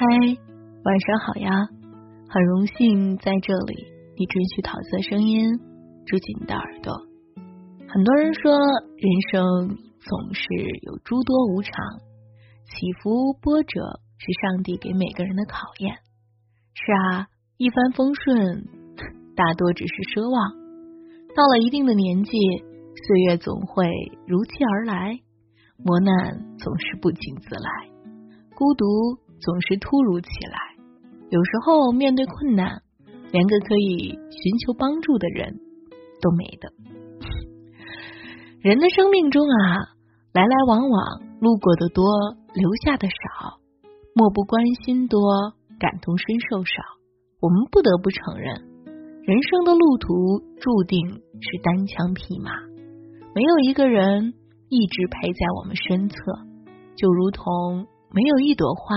嗨，晚上好呀！很荣幸在这里，你准许桃色声音住进你的耳朵。很多人说，人生总是有诸多无常，起伏波折是上帝给每个人的考验。是啊，一帆风顺 大多只是奢望。到了一定的年纪，岁月总会如期而来，磨难总是不请自来，孤独。总是突如其来，有时候面对困难，连个可以寻求帮助的人都没的。人的生命中啊，来来往往，路过的多，留下的少，漠不关心多，感同身受少。我们不得不承认，人生的路途注定是单枪匹马，没有一个人一直陪在我们身侧，就如同没有一朵花。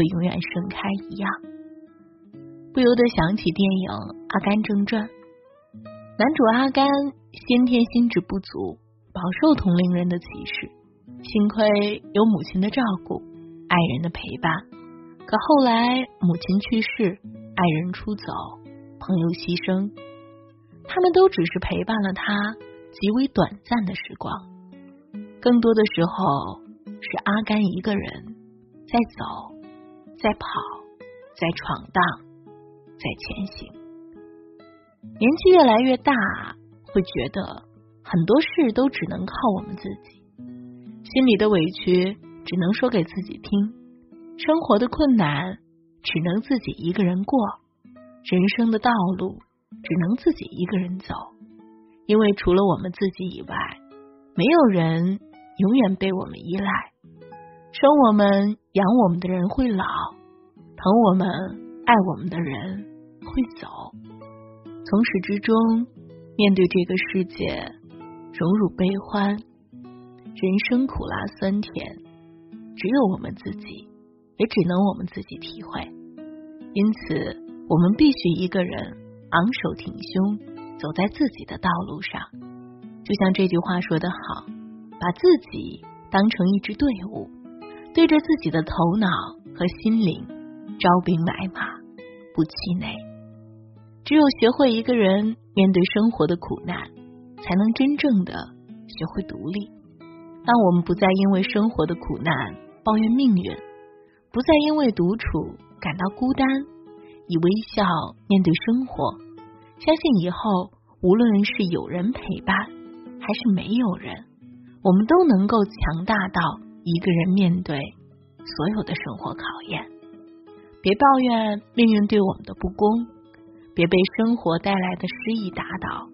会永远盛开一样，不由得想起电影《阿甘正传》，男主阿甘先天心智不足，饱受同龄人的歧视。幸亏有母亲的照顾，爱人的陪伴。可后来母亲去世，爱人出走，朋友牺牲，他们都只是陪伴了他极为短暂的时光。更多的时候，是阿甘一个人在走。在跑，在闯荡，在前行。年纪越来越大，会觉得很多事都只能靠我们自己。心里的委屈只能说给自己听，生活的困难只能自己一个人过，人生的道路只能自己一个人走。因为除了我们自己以外，没有人永远被我们依赖。生我们、养我们的人会老，疼我们、爱我们的人会走。从始至终，面对这个世界，荣辱悲欢，人生苦辣酸甜，只有我们自己，也只能我们自己体会。因此，我们必须一个人昂首挺胸，走在自己的道路上。就像这句话说得好，把自己当成一支队伍。对着自己的头脑和心灵招兵买马，不气馁。只有学会一个人面对生活的苦难，才能真正的学会独立。当我们不再因为生活的苦难抱怨命运，不再因为独处感到孤单，以微笑面对生活，相信以后无论是有人陪伴还是没有人，我们都能够强大到。一个人面对所有的生活考验，别抱怨命运对我们的不公，别被生活带来的失意打倒。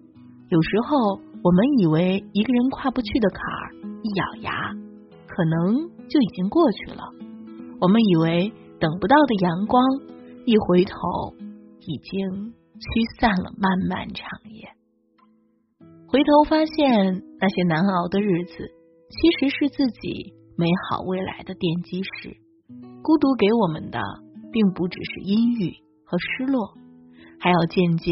有时候，我们以为一个人跨不去的坎儿，一咬牙，可能就已经过去了。我们以为等不到的阳光，一回头，已经驱散了漫漫长夜。回头发现，那些难熬的日子，其实是自己。美好未来的奠基石，孤独给我们的并不只是阴郁和失落，还要渐渐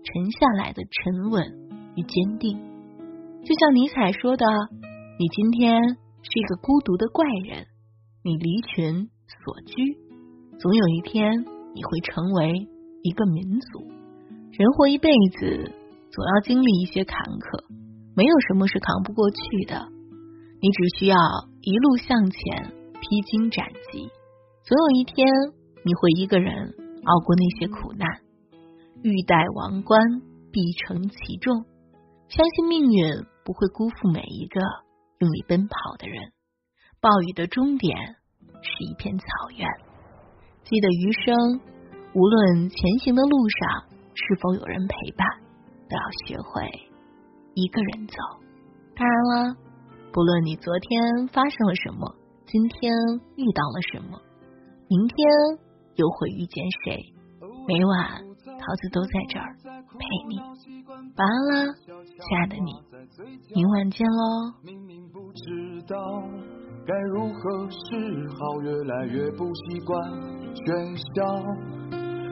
沉下来的沉稳与坚定。就像尼采说的：“你今天是一个孤独的怪人，你离群所居，总有一天你会成为一个民族。人活一辈子，总要经历一些坎坷，没有什么是扛不过去的。你只需要。”一路向前，披荆斩棘，总有一天你会一个人熬过那些苦难。欲戴王冠，必承其重。相信命运不会辜负每一个用力奔跑的人。暴雨的终点是一片草原。记得余生，无论前行的路上是否有人陪伴，都要学会一个人走。当然了。不论你昨天发生了什么，今天遇到了什么，明天又会遇见谁？每晚桃子都在这儿陪你。晚安啦，亲爱的你，明晚见喽。明明不知道该如何是好，越来越不习惯喧嚣。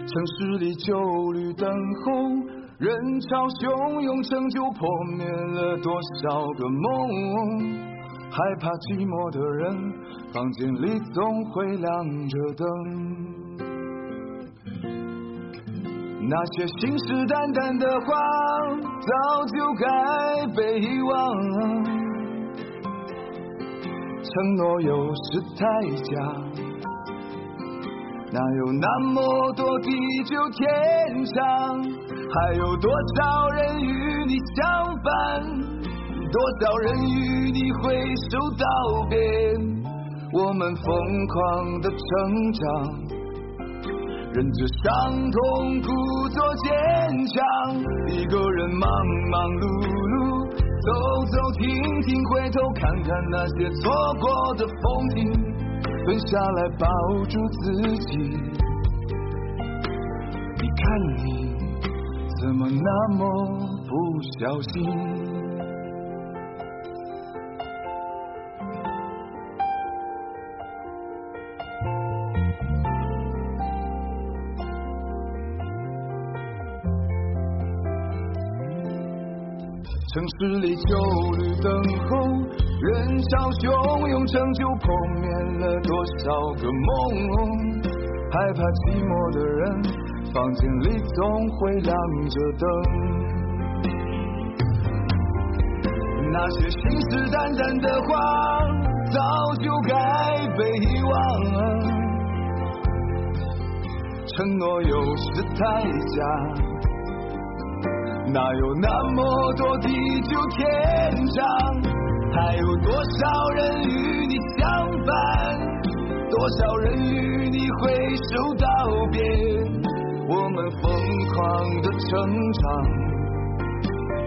城市里旧绿灯红。人潮汹涌，成就破灭了多少个梦？害怕寂寞的人，房间里总会亮着灯。那些信誓旦旦的话，早就该被遗忘。承诺有时太假，哪有那么多地久天长？还有多少人与你相伴？多少人与你挥手道别？我们疯狂的成长。忍着伤痛，故作坚强。一个人忙忙碌碌，走走停停，回头看看那些错过的风景，蹲下来抱住自己。你看你，怎么那么不小心？城市里旧绿灯红，人潮汹涌，成就破灭了多少个梦。害怕寂寞的人，房间里总会亮着灯。那些信誓旦旦的话，早就该被遗忘。承诺有时太假。哪有那么多地久天长？还有多少人与你相伴？多少人与你挥手道别？我们疯狂的成长，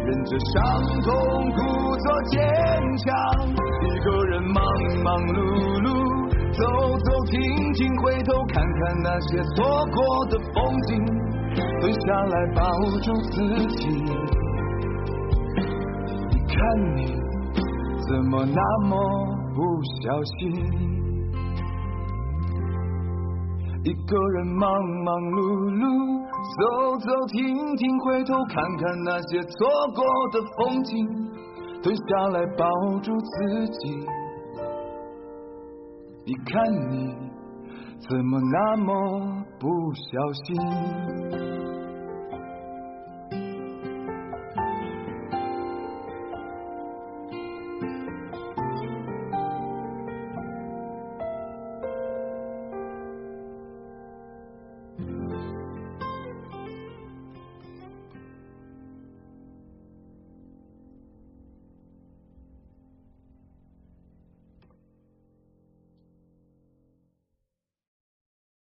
忍着伤痛，故作坚强。一个人忙忙碌碌，走走停停，回头看看那些错过的风景。蹲下来抱住自己，你看你怎么那么不小心？一个人忙忙碌碌，走走停停，回头看看那些错过的风景。蹲下来抱住自己，你看你怎么那么不小心？